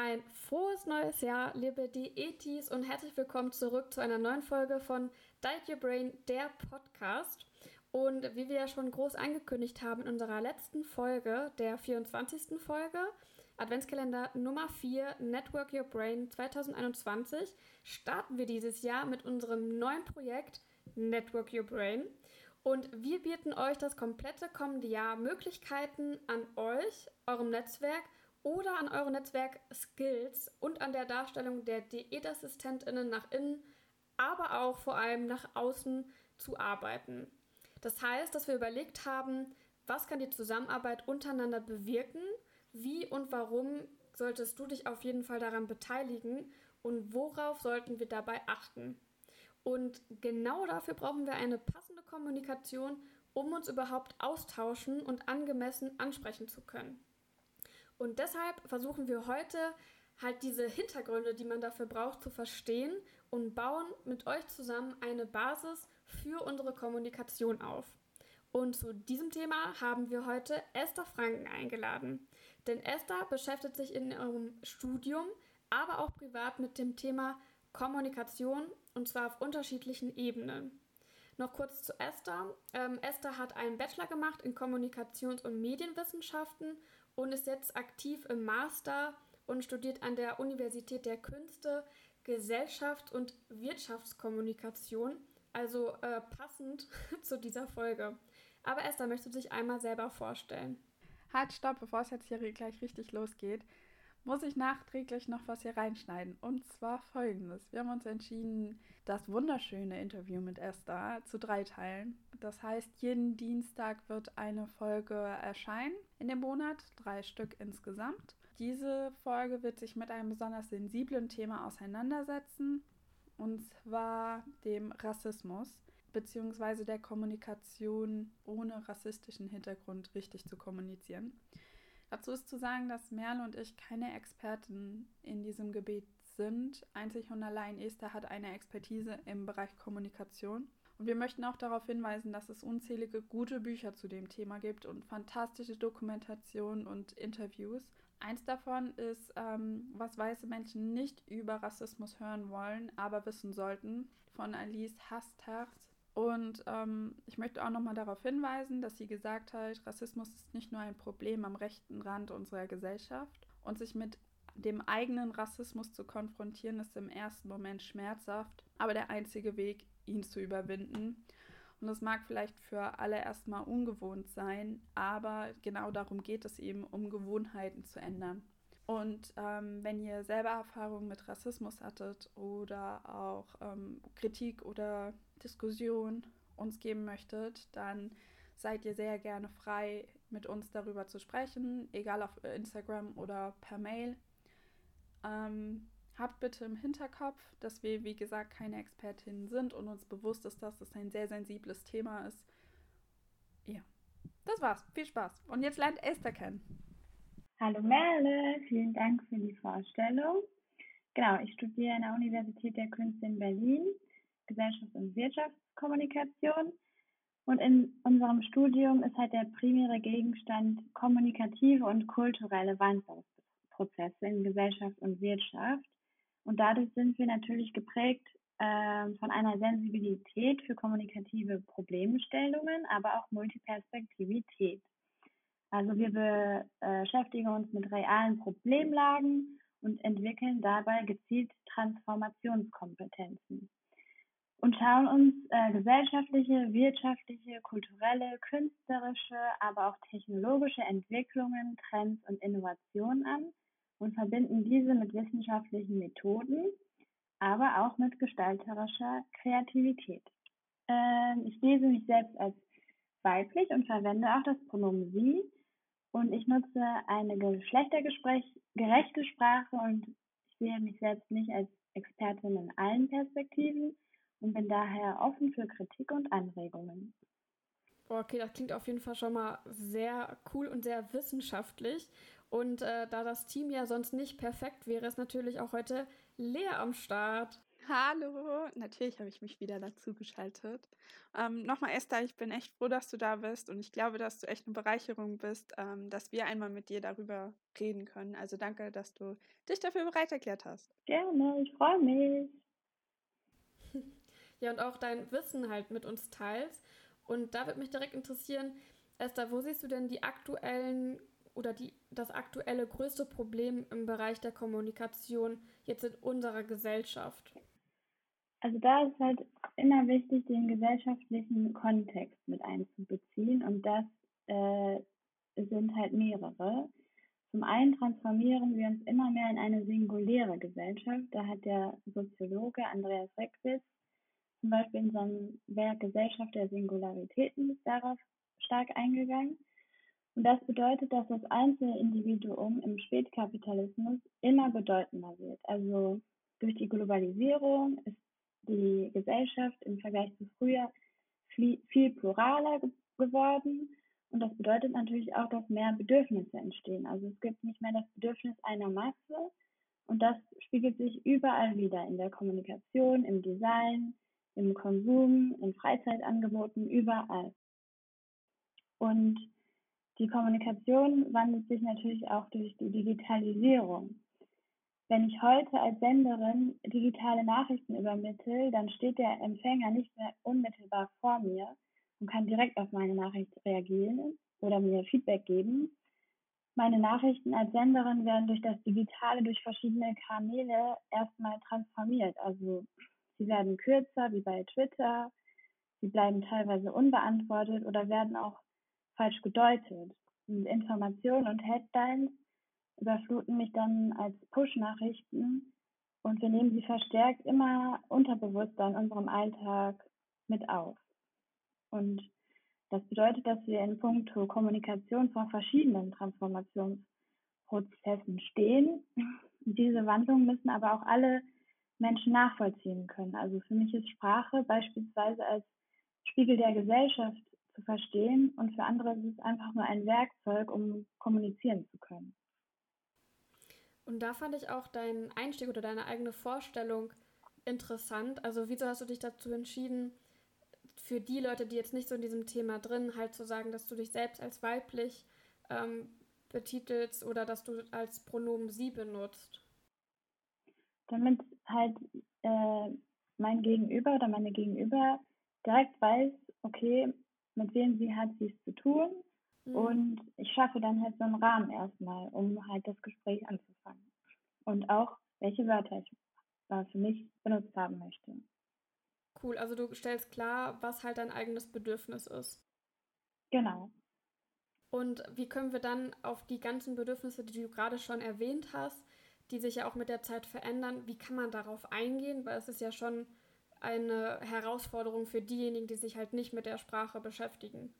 Ein frohes neues Jahr, liebe Diätis, und herzlich willkommen zurück zu einer neuen Folge von Diet Your Brain, der Podcast. Und wie wir ja schon groß angekündigt haben in unserer letzten Folge, der 24. Folge, Adventskalender Nummer 4, Network Your Brain 2021, starten wir dieses Jahr mit unserem neuen Projekt Network Your Brain. Und wir bieten euch das komplette kommende Jahr Möglichkeiten an euch, eurem Netzwerk oder an eure Netzwerk-Skills und an der Darstellung der Diätassistentinnen nach innen, aber auch vor allem nach außen zu arbeiten. Das heißt, dass wir überlegt haben, was kann die Zusammenarbeit untereinander bewirken, wie und warum solltest du dich auf jeden Fall daran beteiligen und worauf sollten wir dabei achten. Und genau dafür brauchen wir eine passende Kommunikation, um uns überhaupt austauschen und angemessen ansprechen zu können. Und deshalb versuchen wir heute halt diese Hintergründe, die man dafür braucht, zu verstehen und bauen mit euch zusammen eine Basis für unsere Kommunikation auf. Und zu diesem Thema haben wir heute Esther Franken eingeladen. Denn Esther beschäftigt sich in ihrem Studium, aber auch privat mit dem Thema Kommunikation und zwar auf unterschiedlichen Ebenen. Noch kurz zu Esther. Ähm, Esther hat einen Bachelor gemacht in Kommunikations- und Medienwissenschaften und ist jetzt aktiv im Master und studiert an der Universität der Künste Gesellschaft und Wirtschaftskommunikation, also äh, passend zu dieser Folge. Aber Esther, möchtest du dich einmal selber vorstellen? Halt, stopp, bevor es jetzt hier gleich richtig losgeht, muss ich nachträglich noch was hier reinschneiden. Und zwar folgendes. Wir haben uns entschieden, das wunderschöne Interview mit Esther zu drei teilen. Das heißt, jeden Dienstag wird eine Folge erscheinen in dem Monat, drei Stück insgesamt. Diese Folge wird sich mit einem besonders sensiblen Thema auseinandersetzen, und zwar dem Rassismus beziehungsweise der Kommunikation ohne rassistischen Hintergrund richtig zu kommunizieren. Dazu ist zu sagen, dass Merle und ich keine Experten in diesem Gebiet sind. Einzig und allein Esther hat eine Expertise im Bereich Kommunikation. Und wir möchten auch darauf hinweisen, dass es unzählige gute Bücher zu dem Thema gibt und fantastische Dokumentationen und Interviews. Eins davon ist, ähm, was weiße Menschen nicht über Rassismus hören wollen, aber wissen sollten, von Alice Hastert. Und ähm, ich möchte auch nochmal darauf hinweisen, dass sie gesagt hat, Rassismus ist nicht nur ein Problem am rechten Rand unserer Gesellschaft und sich mit dem eigenen Rassismus zu konfrontieren, ist im ersten Moment schmerzhaft, aber der einzige Weg, ihn zu überwinden. Und das mag vielleicht für alle erstmal ungewohnt sein, aber genau darum geht es eben, um Gewohnheiten zu ändern. Und ähm, wenn ihr selber Erfahrungen mit Rassismus hattet oder auch ähm, Kritik oder Diskussion uns geben möchtet, dann seid ihr sehr gerne frei, mit uns darüber zu sprechen, egal auf Instagram oder per Mail. Ähm, habt bitte im Hinterkopf, dass wir, wie gesagt, keine Expertinnen sind und uns bewusst ist, dass es ein sehr sensibles Thema ist. Ja, das war's. Viel Spaß. Und jetzt lernt Esther kennen. Hallo Merle, vielen Dank für die Vorstellung. Genau, ich studiere an der Universität der Künste in Berlin Gesellschafts- und Wirtschaftskommunikation. Und in unserem Studium ist halt der primäre Gegenstand kommunikative und kulturelle Wandlungsprozesse in Gesellschaft und Wirtschaft. Und dadurch sind wir natürlich geprägt äh, von einer Sensibilität für kommunikative Problemstellungen, aber auch Multiperspektivität. Also wir beschäftigen uns mit realen Problemlagen und entwickeln dabei gezielt Transformationskompetenzen und schauen uns äh, gesellschaftliche, wirtschaftliche, kulturelle, künstlerische, aber auch technologische Entwicklungen, Trends und Innovationen an und verbinden diese mit wissenschaftlichen Methoden, aber auch mit gestalterischer Kreativität. Ähm, ich lese mich selbst als weiblich und verwende auch das Pronomen sie und ich nutze eine geschlechtergerechte Sprache und ich sehe mich selbst nicht als Expertin in allen Perspektiven, und bin daher offen für Kritik und Anregungen. Okay, das klingt auf jeden Fall schon mal sehr cool und sehr wissenschaftlich. Und äh, da das Team ja sonst nicht perfekt wäre, ist natürlich auch heute Lea am Start. Hallo, natürlich habe ich mich wieder dazu geschaltet. Ähm, Nochmal, Esther, ich bin echt froh, dass du da bist und ich glaube, dass du echt eine Bereicherung bist, ähm, dass wir einmal mit dir darüber reden können. Also danke, dass du dich dafür bereit erklärt hast. Gerne, ich freue mich. Ja, und auch dein Wissen halt mit uns teilst. Und da würde mich direkt interessieren, Esther, wo siehst du denn die aktuellen oder die, das aktuelle größte Problem im Bereich der Kommunikation jetzt in unserer Gesellschaft? Also da ist halt immer wichtig, den gesellschaftlichen Kontext mit einzubeziehen und das äh, sind halt mehrere. Zum einen transformieren wir uns immer mehr in eine singuläre Gesellschaft. Da hat der Soziologe Andreas Reckwitz zum Beispiel in seinem Werk Gesellschaft der Singularitäten darauf stark eingegangen. Und das bedeutet, dass das einzelne Individuum im Spätkapitalismus immer bedeutender wird. Also durch die Globalisierung ist die Gesellschaft im Vergleich zu früher viel pluraler geworden. Und das bedeutet natürlich auch, dass mehr Bedürfnisse entstehen. Also es gibt nicht mehr das Bedürfnis einer Masse. Und das spiegelt sich überall wieder in der Kommunikation, im Design, im Konsum, in Freizeitangeboten, überall. Und die Kommunikation wandelt sich natürlich auch durch die Digitalisierung. Wenn ich heute als Senderin digitale Nachrichten übermittle, dann steht der Empfänger nicht mehr unmittelbar vor mir und kann direkt auf meine Nachricht reagieren oder mir Feedback geben. Meine Nachrichten als Senderin werden durch das Digitale, durch verschiedene Kanäle erstmal transformiert. Also sie werden kürzer, wie bei Twitter. Sie bleiben teilweise unbeantwortet oder werden auch falsch gedeutet. Und Informationen und Headlines überfluten mich dann als Push-Nachrichten und wir nehmen sie verstärkt immer unterbewusster in unserem Alltag mit auf. Und das bedeutet, dass wir in puncto Kommunikation vor verschiedenen Transformationsprozessen stehen. Diese Wandlungen müssen aber auch alle Menschen nachvollziehen können. Also für mich ist Sprache beispielsweise als Spiegel der Gesellschaft zu verstehen und für andere ist es einfach nur ein Werkzeug, um kommunizieren zu können. Und da fand ich auch deinen Einstieg oder deine eigene Vorstellung interessant. Also wieso hast du dich dazu entschieden, für die Leute, die jetzt nicht so in diesem Thema drin, halt zu sagen, dass du dich selbst als weiblich ähm, betitelst oder dass du als Pronomen sie benutzt? Damit halt äh, mein Gegenüber oder meine Gegenüber direkt weiß, okay, mit wem sie hat sie es zu tun. Mhm. Und ich schaffe dann halt so einen Rahmen erstmal, um halt das Gespräch anzufangen. Und auch, welche Wörter ich für mich benutzt haben möchte. Cool, also du stellst klar, was halt dein eigenes Bedürfnis ist. Genau. Und wie können wir dann auf die ganzen Bedürfnisse, die du gerade schon erwähnt hast, die sich ja auch mit der Zeit verändern, wie kann man darauf eingehen? Weil es ist ja schon eine Herausforderung für diejenigen, die sich halt nicht mit der Sprache beschäftigen.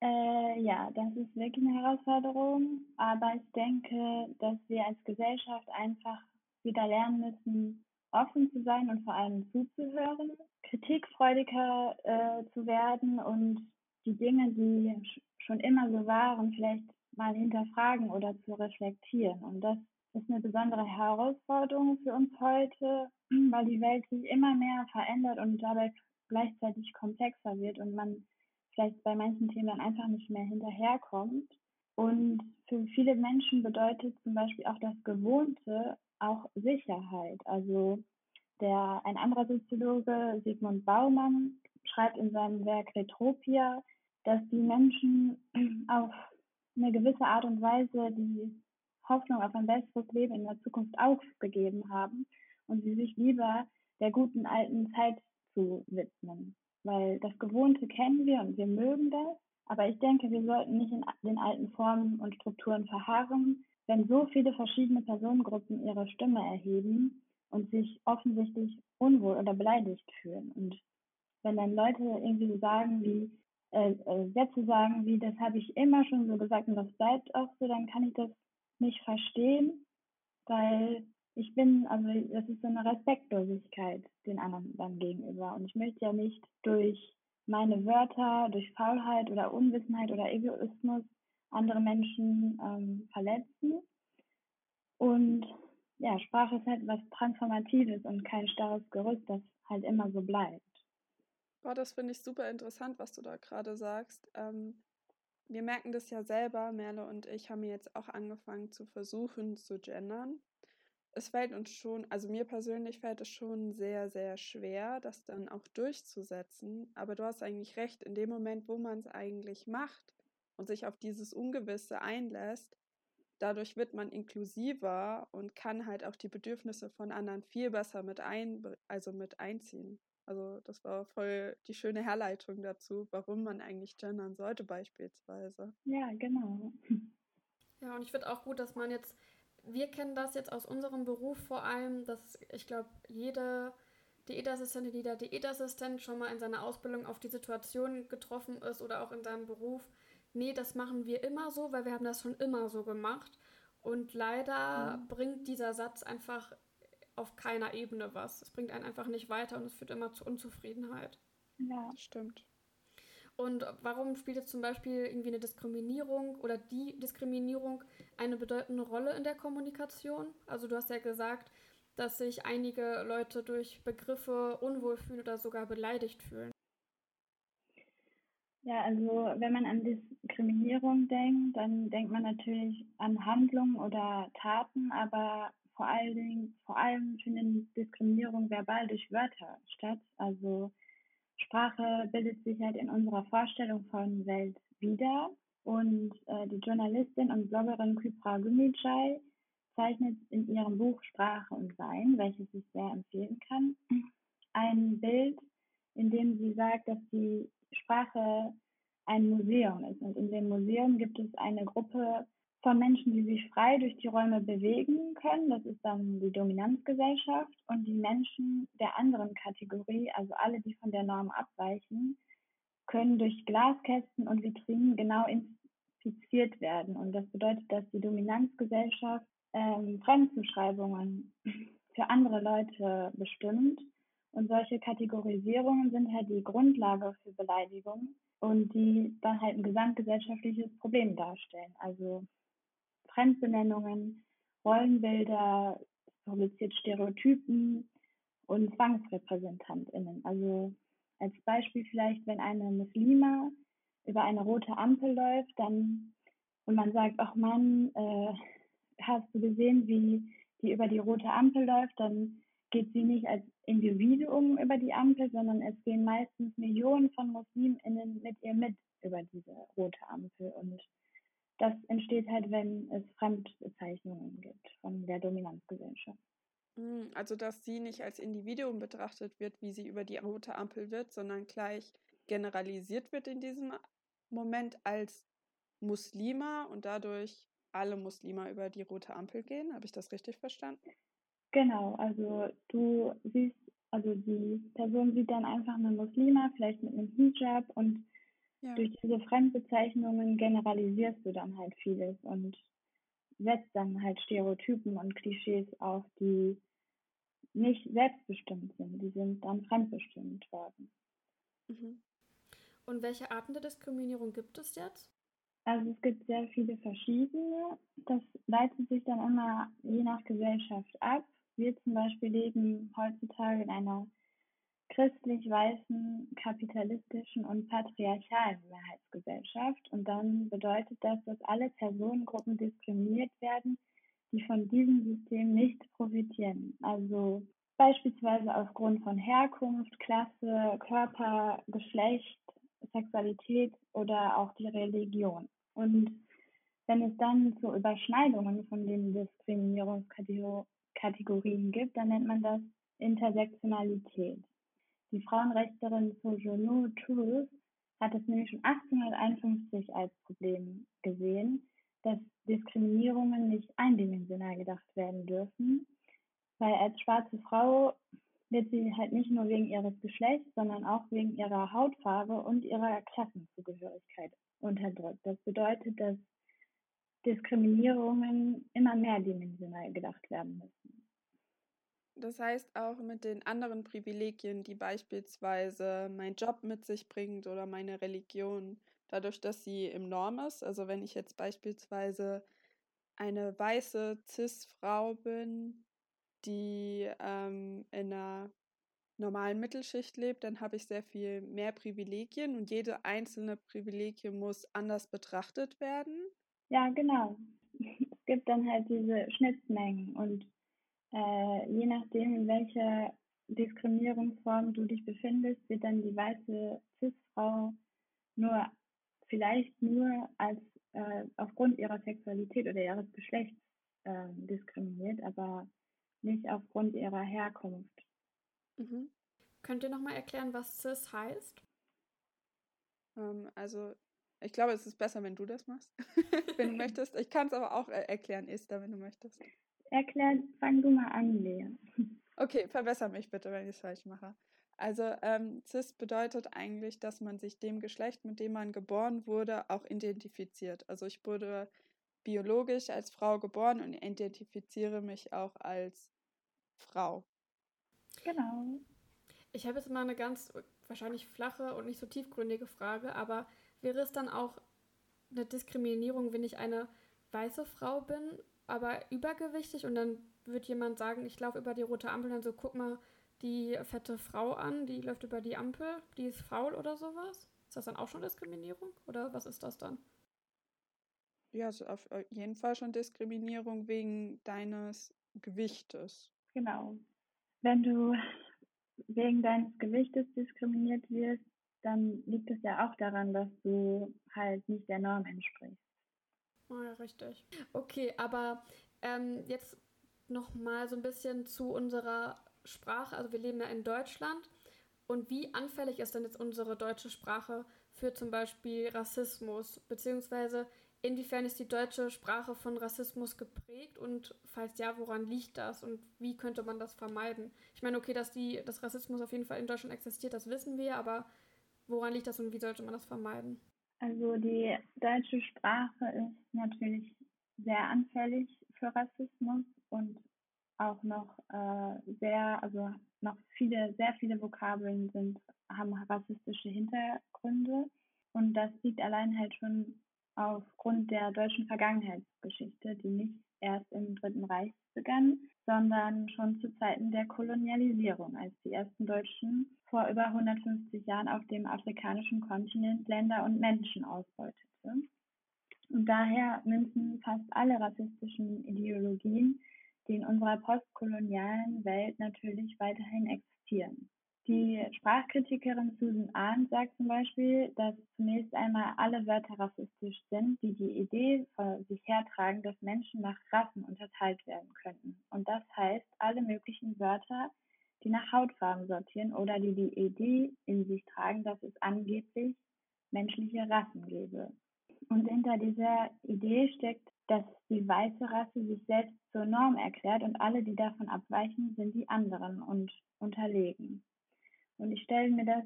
Äh, ja, das ist wirklich eine Herausforderung, aber ich denke, dass wir als Gesellschaft einfach wieder lernen müssen, offen zu sein und vor allem zuzuhören, kritikfreudiger äh, zu werden und die Dinge, die schon immer so waren, vielleicht mal hinterfragen oder zu reflektieren. Und das ist eine besondere Herausforderung für uns heute, weil die Welt sich immer mehr verändert und dabei gleichzeitig komplexer wird und man vielleicht bei manchen Themen einfach nicht mehr hinterherkommt. Und für viele Menschen bedeutet zum Beispiel auch das Gewohnte auch Sicherheit. Also der, ein anderer Soziologe, Sigmund Baumann, schreibt in seinem Werk Retropia, dass die Menschen auf eine gewisse Art und Weise die Hoffnung auf ein besseres Leben in der Zukunft aufgegeben haben und sie sich lieber der guten alten Zeit zu widmen. Weil das Gewohnte kennen wir und wir mögen das, aber ich denke, wir sollten nicht in den alten Formen und Strukturen verharren, wenn so viele verschiedene Personengruppen ihre Stimme erheben und sich offensichtlich unwohl oder beleidigt fühlen. Und wenn dann Leute irgendwie so sagen wie, äh, äh, Sätze sagen wie, das habe ich immer schon so gesagt und das bleibt auch so, dann kann ich das nicht verstehen, weil ich bin, also das ist so eine Respektlosigkeit den anderen dann gegenüber. Und ich möchte ja nicht durch meine Wörter, durch Faulheit oder Unwissenheit oder Egoismus andere Menschen ähm, verletzen. Und ja, Sprache ist halt was Transformatives und kein starres Gerüst, das halt immer so bleibt. Boah, das finde ich super interessant, was du da gerade sagst. Ähm, wir merken das ja selber, Merle und ich haben jetzt auch angefangen zu versuchen zu gendern. Es fällt uns schon, also mir persönlich fällt es schon sehr, sehr schwer, das dann auch durchzusetzen. Aber du hast eigentlich recht, in dem Moment, wo man es eigentlich macht und sich auf dieses Ungewisse einlässt, dadurch wird man inklusiver und kann halt auch die Bedürfnisse von anderen viel besser mit ein, also mit einziehen. Also das war voll die schöne Herleitung dazu, warum man eigentlich gendern sollte beispielsweise. Ja, genau. Ja, und ich finde auch gut, dass man jetzt, wir kennen das jetzt aus unserem Beruf vor allem, dass ich glaube, jede Diätassistentin, jeder Diätassistent schon mal in seiner Ausbildung auf die Situation getroffen ist oder auch in seinem Beruf. Nee, das machen wir immer so, weil wir haben das schon immer so gemacht. Und leider mhm. bringt dieser Satz einfach auf keiner Ebene was. Es bringt einen einfach nicht weiter und es führt immer zu Unzufriedenheit. Ja, stimmt. Und warum spielt jetzt zum Beispiel irgendwie eine Diskriminierung oder die Diskriminierung eine bedeutende Rolle in der Kommunikation? Also du hast ja gesagt, dass sich einige Leute durch Begriffe unwohl fühlen oder sogar beleidigt fühlen. Ja, also wenn man an Diskriminierung denkt, dann denkt man natürlich an Handlungen oder Taten, aber vor allen Dingen, vor allem finden Diskriminierung verbal durch Wörter statt. Also Sprache bildet sich halt in unserer Vorstellung von Welt wieder. Und äh, die Journalistin und Bloggerin Kypra Gümicay zeichnet in ihrem Buch Sprache und Sein, welches ich sehr empfehlen kann, ein Bild, in dem sie sagt, dass die Sprache ein Museum ist. Und in dem Museum gibt es eine Gruppe von Menschen, die sich frei durch die Räume bewegen können. Das ist dann die Dominanzgesellschaft. Und die Menschen der anderen Kategorie, also alle, die von der Norm abweichen, können durch Glaskästen und Vitrinen genau infiziert werden. Und das bedeutet, dass die Dominanzgesellschaft ähm, Fremdzuschreibungen für andere Leute bestimmt. Und solche Kategorisierungen sind halt die Grundlage für Beleidigung und die dann halt ein gesamtgesellschaftliches Problem darstellen. Also Fremdbenennungen, Rollenbilder, publiziert Stereotypen und ZwangsrepräsentantInnen. Also als Beispiel vielleicht, wenn eine Muslima über eine rote Ampel läuft, dann und man sagt, ach Mann, äh, hast du gesehen, wie die über die rote Ampel läuft, dann geht sie nicht als Individuum über die Ampel, sondern es gehen meistens Millionen von MuslimInnen mit ihr mit über diese rote Ampel. Und das entsteht halt, wenn es Fremdbezeichnungen gibt von der Dominanzgesellschaft. Hm, also, dass sie nicht als Individuum betrachtet wird, wie sie über die rote Ampel wird, sondern gleich generalisiert wird in diesem Moment als Muslima und dadurch alle Muslime über die rote Ampel gehen. Habe ich das richtig verstanden? Genau, also du siehst, also die Person sieht dann einfach eine Muslima, vielleicht mit einem Hijab und ja. Durch diese Fremdbezeichnungen generalisierst du dann halt vieles und setzt dann halt Stereotypen und Klischees auf, die nicht selbstbestimmt sind. Die sind dann fremdbestimmt worden. Mhm. Und welche Arten der Diskriminierung gibt es jetzt? Also es gibt sehr viele verschiedene. Das leitet sich dann immer je nach Gesellschaft ab. Wir zum Beispiel leben heutzutage in einer christlich-weißen, kapitalistischen und patriarchalen Mehrheitsgesellschaft. Und dann bedeutet das, dass alle Personengruppen diskriminiert werden, die von diesem System nicht profitieren. Also beispielsweise aufgrund von Herkunft, Klasse, Körper, Geschlecht, Sexualität oder auch die Religion. Und wenn es dann zu Überschneidungen von den Diskriminierungskategorien gibt, dann nennt man das Intersektionalität. Die Frauenrechtlerin Sojourner Truth hat es nämlich schon 1851 als Problem gesehen, dass Diskriminierungen nicht eindimensional gedacht werden dürfen, weil als schwarze Frau wird sie halt nicht nur wegen ihres Geschlechts, sondern auch wegen ihrer Hautfarbe und ihrer Klassenzugehörigkeit unterdrückt. Das bedeutet, dass Diskriminierungen immer mehrdimensional gedacht werden müssen. Das heißt auch mit den anderen Privilegien, die beispielsweise mein Job mit sich bringt oder meine Religion, dadurch, dass sie im Norm ist. Also wenn ich jetzt beispielsweise eine weiße CIS-Frau bin, die ähm, in einer normalen Mittelschicht lebt, dann habe ich sehr viel mehr Privilegien und jede einzelne Privilegie muss anders betrachtet werden. Ja, genau. Es gibt dann halt diese Schnittmengen und äh, je nachdem, in welcher Diskriminierungsform du dich befindest, wird dann die weiße Cis-Frau nur vielleicht nur als äh, aufgrund ihrer Sexualität oder ihres Geschlechts äh, diskriminiert, aber nicht aufgrund ihrer Herkunft. Mhm. Könnt ihr nochmal erklären, was CIS heißt? Ähm, also, ich glaube, es ist besser, wenn du das machst, wenn du möchtest. Ich kann es aber auch äh, erklären, Esther, wenn du möchtest. Erklären, fang du mal an, Lea. Okay, verbessere mich bitte, wenn ich es falsch mache. Also ähm, cis bedeutet eigentlich, dass man sich dem Geschlecht, mit dem man geboren wurde, auch identifiziert. Also ich wurde biologisch als Frau geboren und identifiziere mich auch als Frau. Genau. Ich habe jetzt mal eine ganz wahrscheinlich flache und nicht so tiefgründige Frage, aber wäre es dann auch eine Diskriminierung, wenn ich eine weiße Frau bin, aber übergewichtig und dann wird jemand sagen, ich laufe über die rote Ampel und dann so, guck mal die fette Frau an, die läuft über die Ampel, die ist faul oder sowas? Ist das dann auch schon Diskriminierung oder was ist das dann? Ja, also auf jeden Fall schon Diskriminierung wegen deines Gewichtes. Genau. Wenn du wegen deines Gewichtes diskriminiert wirst, dann liegt es ja auch daran, dass du halt nicht der Norm entsprichst. Oh ja, richtig. Okay, aber ähm, jetzt noch mal so ein bisschen zu unserer Sprache. Also wir leben ja in Deutschland. Und wie anfällig ist denn jetzt unsere deutsche Sprache für zum Beispiel Rassismus? Beziehungsweise inwiefern ist die deutsche Sprache von Rassismus geprägt und falls ja, woran liegt das und wie könnte man das vermeiden? Ich meine, okay, dass die, dass Rassismus auf jeden Fall in Deutschland existiert, das wissen wir, aber woran liegt das und wie sollte man das vermeiden? Also die deutsche Sprache ist natürlich sehr anfällig für Rassismus und auch noch äh, sehr, also noch viele, sehr viele Vokabeln sind, haben rassistische Hintergründe. Und das liegt allein halt schon aufgrund der deutschen Vergangenheitsgeschichte, die nicht erst im Dritten Reich begann, sondern schon zu Zeiten der Kolonialisierung, als die ersten Deutschen vor über 150 Jahren auf dem afrikanischen Kontinent Länder und Menschen ausbeutete. Und daher münzen fast alle rassistischen Ideologien, die in unserer postkolonialen Welt natürlich weiterhin existieren. Die Sprachkritikerin Susan Arndt sagt zum Beispiel, dass zunächst einmal alle Wörter rassistisch sind, die die Idee vor sich hertragen, dass Menschen nach Rassen unterteilt werden könnten. Und das heißt, alle möglichen Wörter, die nach Hautfarben sortieren oder die die Idee in sich tragen, dass es angeblich menschliche Rassen gäbe. Und hinter dieser Idee steckt, dass die weiße Rasse sich selbst zur Norm erklärt und alle, die davon abweichen, sind die anderen und unterlegen. Und ich stelle mir das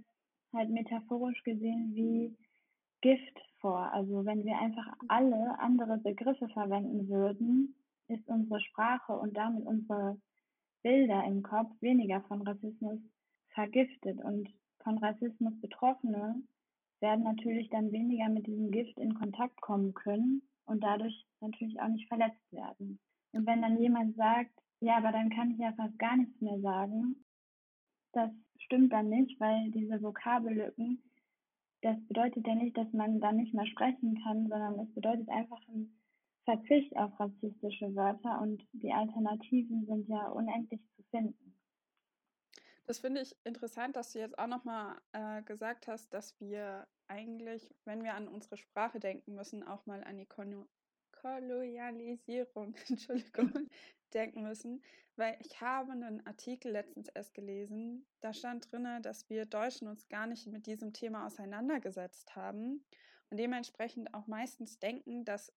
halt metaphorisch gesehen wie Gift vor. Also wenn wir einfach alle andere Begriffe verwenden würden, ist unsere Sprache und damit unsere Bilder im Kopf weniger von Rassismus vergiftet. Und von Rassismus Betroffene werden natürlich dann weniger mit diesem Gift in Kontakt kommen können und dadurch natürlich auch nicht verletzt werden. Und wenn dann jemand sagt, ja, aber dann kann ich ja fast gar nichts mehr sagen, das stimmt dann nicht, weil diese Vokabellücken, das bedeutet ja nicht, dass man dann nicht mehr sprechen kann, sondern es bedeutet einfach ein Verzicht auf rassistische Wörter und die Alternativen sind ja unendlich zu finden. Das finde ich interessant, dass du jetzt auch nochmal äh, gesagt hast, dass wir eigentlich, wenn wir an unsere Sprache denken müssen, auch mal an die Kon Kolonialisierung, Entschuldigung, denken müssen, weil ich habe einen Artikel letztens erst gelesen, da stand drin, dass wir Deutschen uns gar nicht mit diesem Thema auseinandergesetzt haben und dementsprechend auch meistens denken, dass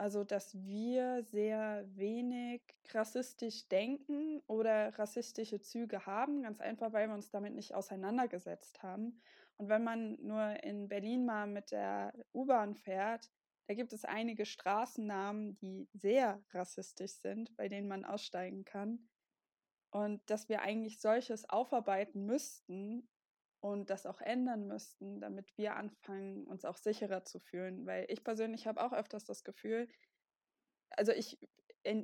also dass wir sehr wenig rassistisch denken oder rassistische Züge haben, ganz einfach, weil wir uns damit nicht auseinandergesetzt haben. Und wenn man nur in Berlin mal mit der U-Bahn fährt, da gibt es einige Straßennamen, die sehr rassistisch sind, bei denen man aussteigen kann. Und dass wir eigentlich solches aufarbeiten müssten und das auch ändern müssten, damit wir anfangen, uns auch sicherer zu fühlen. Weil ich persönlich habe auch öfters das Gefühl, also ich,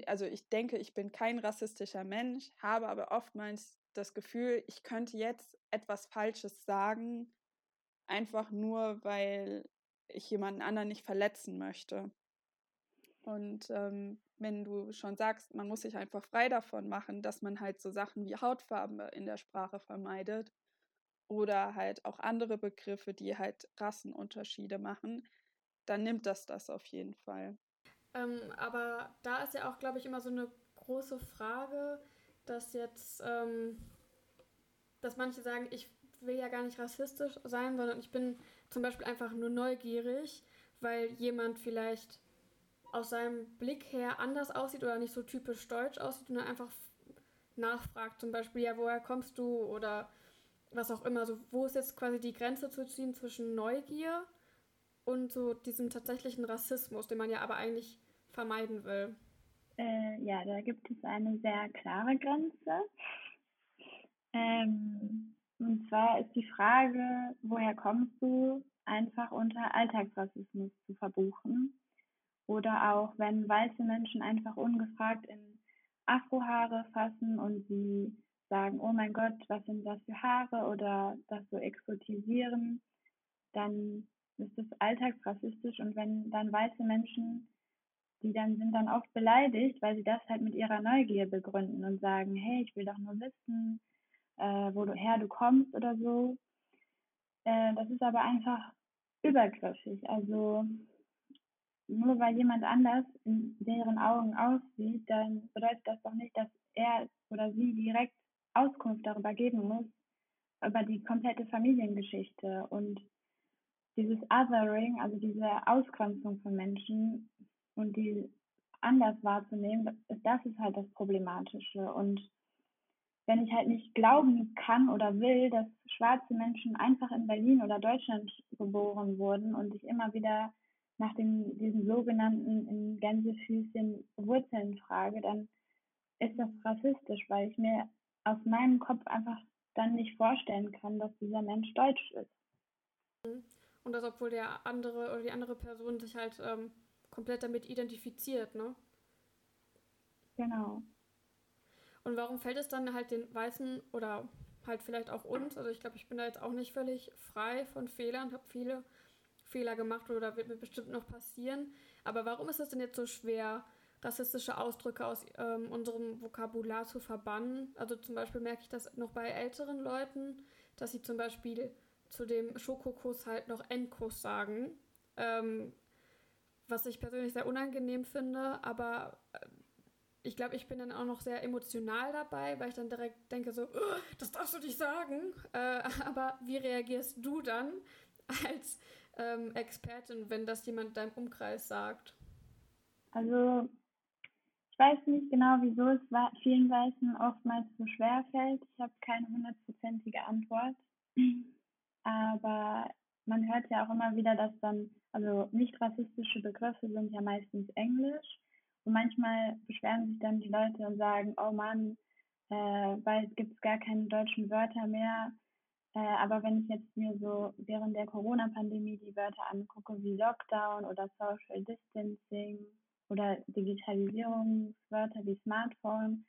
also ich denke, ich bin kein rassistischer Mensch, habe aber oftmals das Gefühl, ich könnte jetzt etwas Falsches sagen, einfach nur, weil ich jemanden anderen nicht verletzen möchte. Und ähm, wenn du schon sagst, man muss sich einfach frei davon machen, dass man halt so Sachen wie Hautfarbe in der Sprache vermeidet oder halt auch andere Begriffe, die halt Rassenunterschiede machen, dann nimmt das das auf jeden Fall. Ähm, aber da ist ja auch, glaube ich, immer so eine große Frage, dass jetzt, ähm, dass manche sagen, ich will ja gar nicht rassistisch sein, sondern ich bin zum Beispiel einfach nur neugierig, weil jemand vielleicht aus seinem Blick her anders aussieht oder nicht so typisch deutsch aussieht und dann einfach nachfragt, zum Beispiel, ja, woher kommst du oder was auch immer. So, wo ist jetzt quasi die Grenze zu ziehen zwischen Neugier und so diesem tatsächlichen Rassismus, den man ja aber eigentlich vermeiden will? Äh, ja, da gibt es eine sehr klare Grenze. Ähm, und zwar ist die Frage, woher kommst du, einfach unter Alltagsrassismus zu verbuchen. Oder auch, wenn weiße Menschen einfach ungefragt in Afrohaare fassen und sie sagen, oh mein Gott, was sind das für Haare oder das so exotisieren, dann ist das alltagsrassistisch und wenn dann weiße Menschen, die dann sind dann oft beleidigt, weil sie das halt mit ihrer Neugier begründen und sagen, hey, ich will doch nur wissen, äh, woher du kommst oder so. Äh, das ist aber einfach übergriffig. Also nur weil jemand anders in deren Augen aussieht, dann bedeutet das doch nicht, dass er oder sie direkt Auskunft darüber geben muss, über die komplette Familiengeschichte und dieses Othering, also diese Ausgrenzung von Menschen und die anders wahrzunehmen, das ist halt das Problematische. Und wenn ich halt nicht glauben kann oder will, dass schwarze Menschen einfach in Berlin oder Deutschland geboren wurden und ich immer wieder nach den, diesen sogenannten in Gänsefüßchen Wurzeln frage, dann ist das rassistisch, weil ich mir aus meinem Kopf einfach dann nicht vorstellen kann, dass dieser Mensch deutsch ist. Und das, obwohl der andere oder die andere Person sich halt ähm, komplett damit identifiziert, ne? Genau. Und warum fällt es dann halt den Weißen oder halt vielleicht auch uns, also ich glaube, ich bin da jetzt auch nicht völlig frei von Fehlern, habe viele Fehler gemacht oder wird mir bestimmt noch passieren. Aber warum ist es denn jetzt so schwer, rassistische Ausdrücke aus ähm, unserem Vokabular zu verbannen? Also zum Beispiel merke ich das noch bei älteren Leuten, dass sie zum Beispiel zu dem Schokokuss halt noch Endkuss sagen. Ähm, was ich persönlich sehr unangenehm finde, aber äh, ich glaube, ich bin dann auch noch sehr emotional dabei, weil ich dann direkt denke so, das darfst du nicht sagen. Äh, aber wie reagierst du dann als ähm, Expertin, wenn das jemand in deinem Umkreis sagt? Also ich weiß nicht genau, wieso es vielen Weißen oftmals so schwer fällt. Ich habe keine hundertprozentige Antwort. Aber man hört ja auch immer wieder, dass dann, also nicht rassistische Begriffe sind ja meistens Englisch. Und manchmal beschweren sich dann die Leute und sagen, oh Mann, äh, bald gibt es gar keine deutschen Wörter mehr. Äh, aber wenn ich jetzt mir so während der Corona-Pandemie die Wörter angucke wie Lockdown oder Social Distancing oder Digitalisierungswörter wie Smartphone,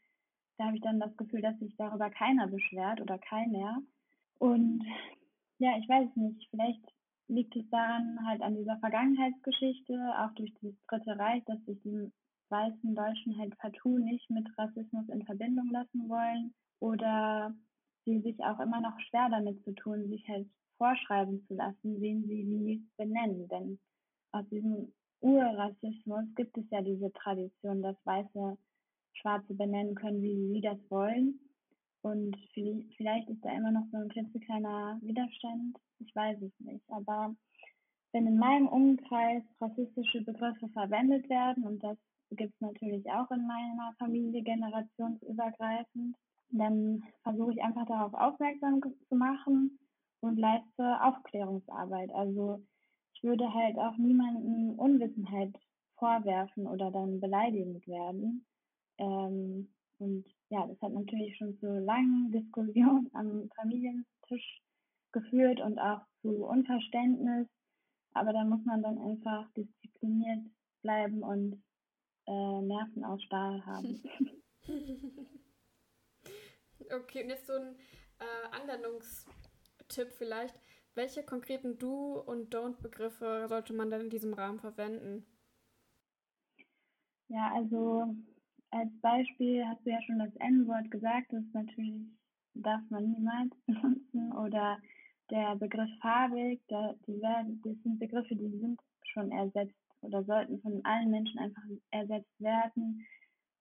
da habe ich dann das Gefühl, dass sich darüber keiner beschwert oder keiner. Und ja, ich weiß nicht, vielleicht liegt es daran halt an dieser Vergangenheitsgeschichte, auch durch das Dritte Reich, dass sich die weißen Deutschen halt partout nicht mit Rassismus in Verbindung lassen wollen oder sie sich auch immer noch schwer damit zu tun, sich halt vorschreiben zu lassen, wen sie wie benennen. Denn aus diesem Urrassismus gibt es ja diese Tradition, dass Weiße Schwarze benennen können, wie sie das wollen. Und vielleicht ist da immer noch so ein klitzekleiner Widerstand. Ich weiß es nicht. Aber wenn in meinem Umkreis rassistische Begriffe verwendet werden, und das gibt es natürlich auch in meiner Familie generationsübergreifend, dann versuche ich einfach darauf aufmerksam zu machen und leiste Aufklärungsarbeit. Also ich würde halt auch niemanden Unwissenheit vorwerfen oder dann beleidigend werden. Ähm, und ja, das hat natürlich schon zu langen Diskussionen am Familientisch geführt und auch zu Unverständnis. Aber da muss man dann einfach diszipliniert bleiben und äh, Nerven aus Stahl haben. okay, und jetzt so ein äh, Anwendungstipp vielleicht. Welche konkreten Do- und Don't-Begriffe sollte man denn in diesem Rahmen verwenden? Ja, also als Beispiel hast du ja schon das N-Wort gesagt, das natürlich darf man niemals benutzen. Oder der Begriff farbig, da, die werden, das sind Begriffe, die sind schon ersetzt oder sollten von allen Menschen einfach ersetzt werden,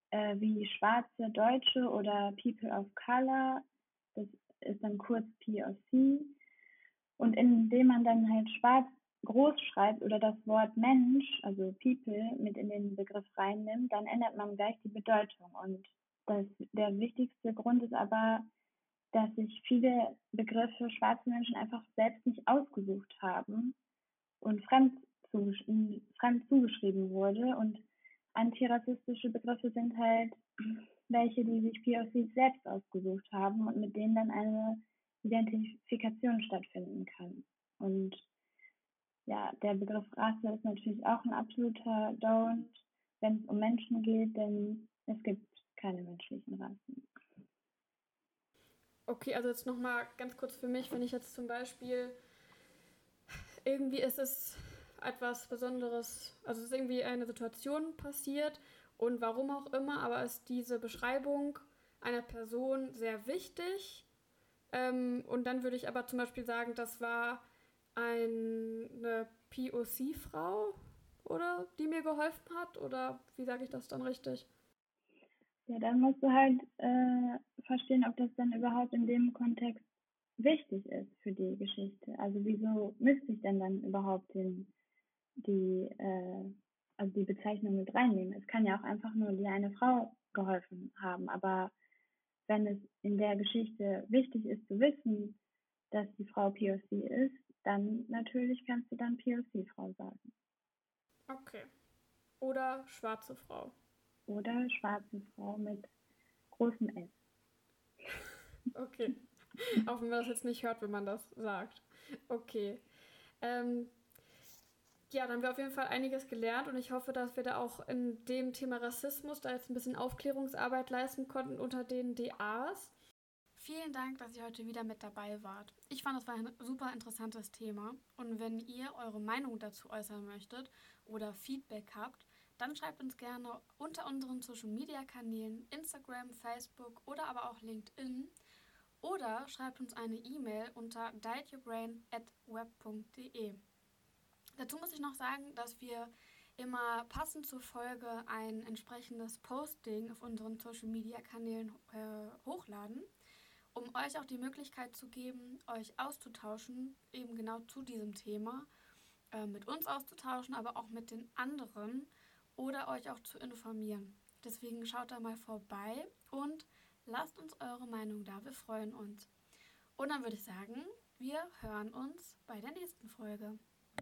äh, wie schwarze Deutsche oder People of Color. Das ist dann kurz POC. Und indem man dann halt schwarz groß schreibt oder das Wort Mensch, also People, mit in den Begriff reinnimmt, dann ändert man gleich die Bedeutung. Und das, der wichtigste Grund ist aber, dass sich viele Begriffe schwarze Menschen einfach selbst nicht ausgesucht haben und fremd, zugesch fremd zugeschrieben wurde. Und antirassistische Begriffe sind halt welche, die sich POC selbst ausgesucht haben und mit denen dann eine Identifikation stattfinden kann. Und ja, der Begriff Rasse ist natürlich auch ein absoluter Don't, wenn es um Menschen geht, denn es gibt keine menschlichen Rassen. Okay, also jetzt nochmal ganz kurz für mich, wenn ich jetzt zum Beispiel irgendwie ist es etwas Besonderes, also ist irgendwie eine Situation passiert und warum auch immer, aber ist diese Beschreibung einer Person sehr wichtig. Ähm, und dann würde ich aber zum Beispiel sagen, das war eine POC-Frau, oder die mir geholfen hat, oder wie sage ich das dann richtig? Ja, dann musst du halt äh, verstehen, ob das dann überhaupt in dem Kontext wichtig ist für die Geschichte. Also wieso müsste ich denn dann überhaupt den, die, äh, also die Bezeichnung mit reinnehmen? Es kann ja auch einfach nur dir eine Frau geholfen haben, aber wenn es in der Geschichte wichtig ist zu wissen, dass die Frau POC ist, dann natürlich kannst du dann POC-Frau sagen. Okay. Oder schwarze Frau oder schwarze Frau mit großem S. Okay. Auch wenn man das jetzt nicht hört, wenn man das sagt. Okay. Ähm, ja, dann haben wir auf jeden Fall einiges gelernt und ich hoffe, dass wir da auch in dem Thema Rassismus da jetzt ein bisschen Aufklärungsarbeit leisten konnten unter den DAs. Vielen Dank, dass ihr heute wieder mit dabei wart. Ich fand, das war ein super interessantes Thema und wenn ihr eure Meinung dazu äußern möchtet oder Feedback habt, dann schreibt uns gerne unter unseren Social Media Kanälen Instagram, Facebook oder aber auch LinkedIn oder schreibt uns eine E-Mail unter dietyourbrain@web.de. Dazu muss ich noch sagen, dass wir immer passend zur Folge ein entsprechendes Posting auf unseren Social Media Kanälen äh, hochladen, um euch auch die Möglichkeit zu geben, euch auszutauschen, eben genau zu diesem Thema, äh, mit uns auszutauschen, aber auch mit den anderen oder euch auch zu informieren. Deswegen schaut da mal vorbei und lasst uns eure Meinung da. Wir freuen uns. Und dann würde ich sagen, wir hören uns bei der nächsten Folge.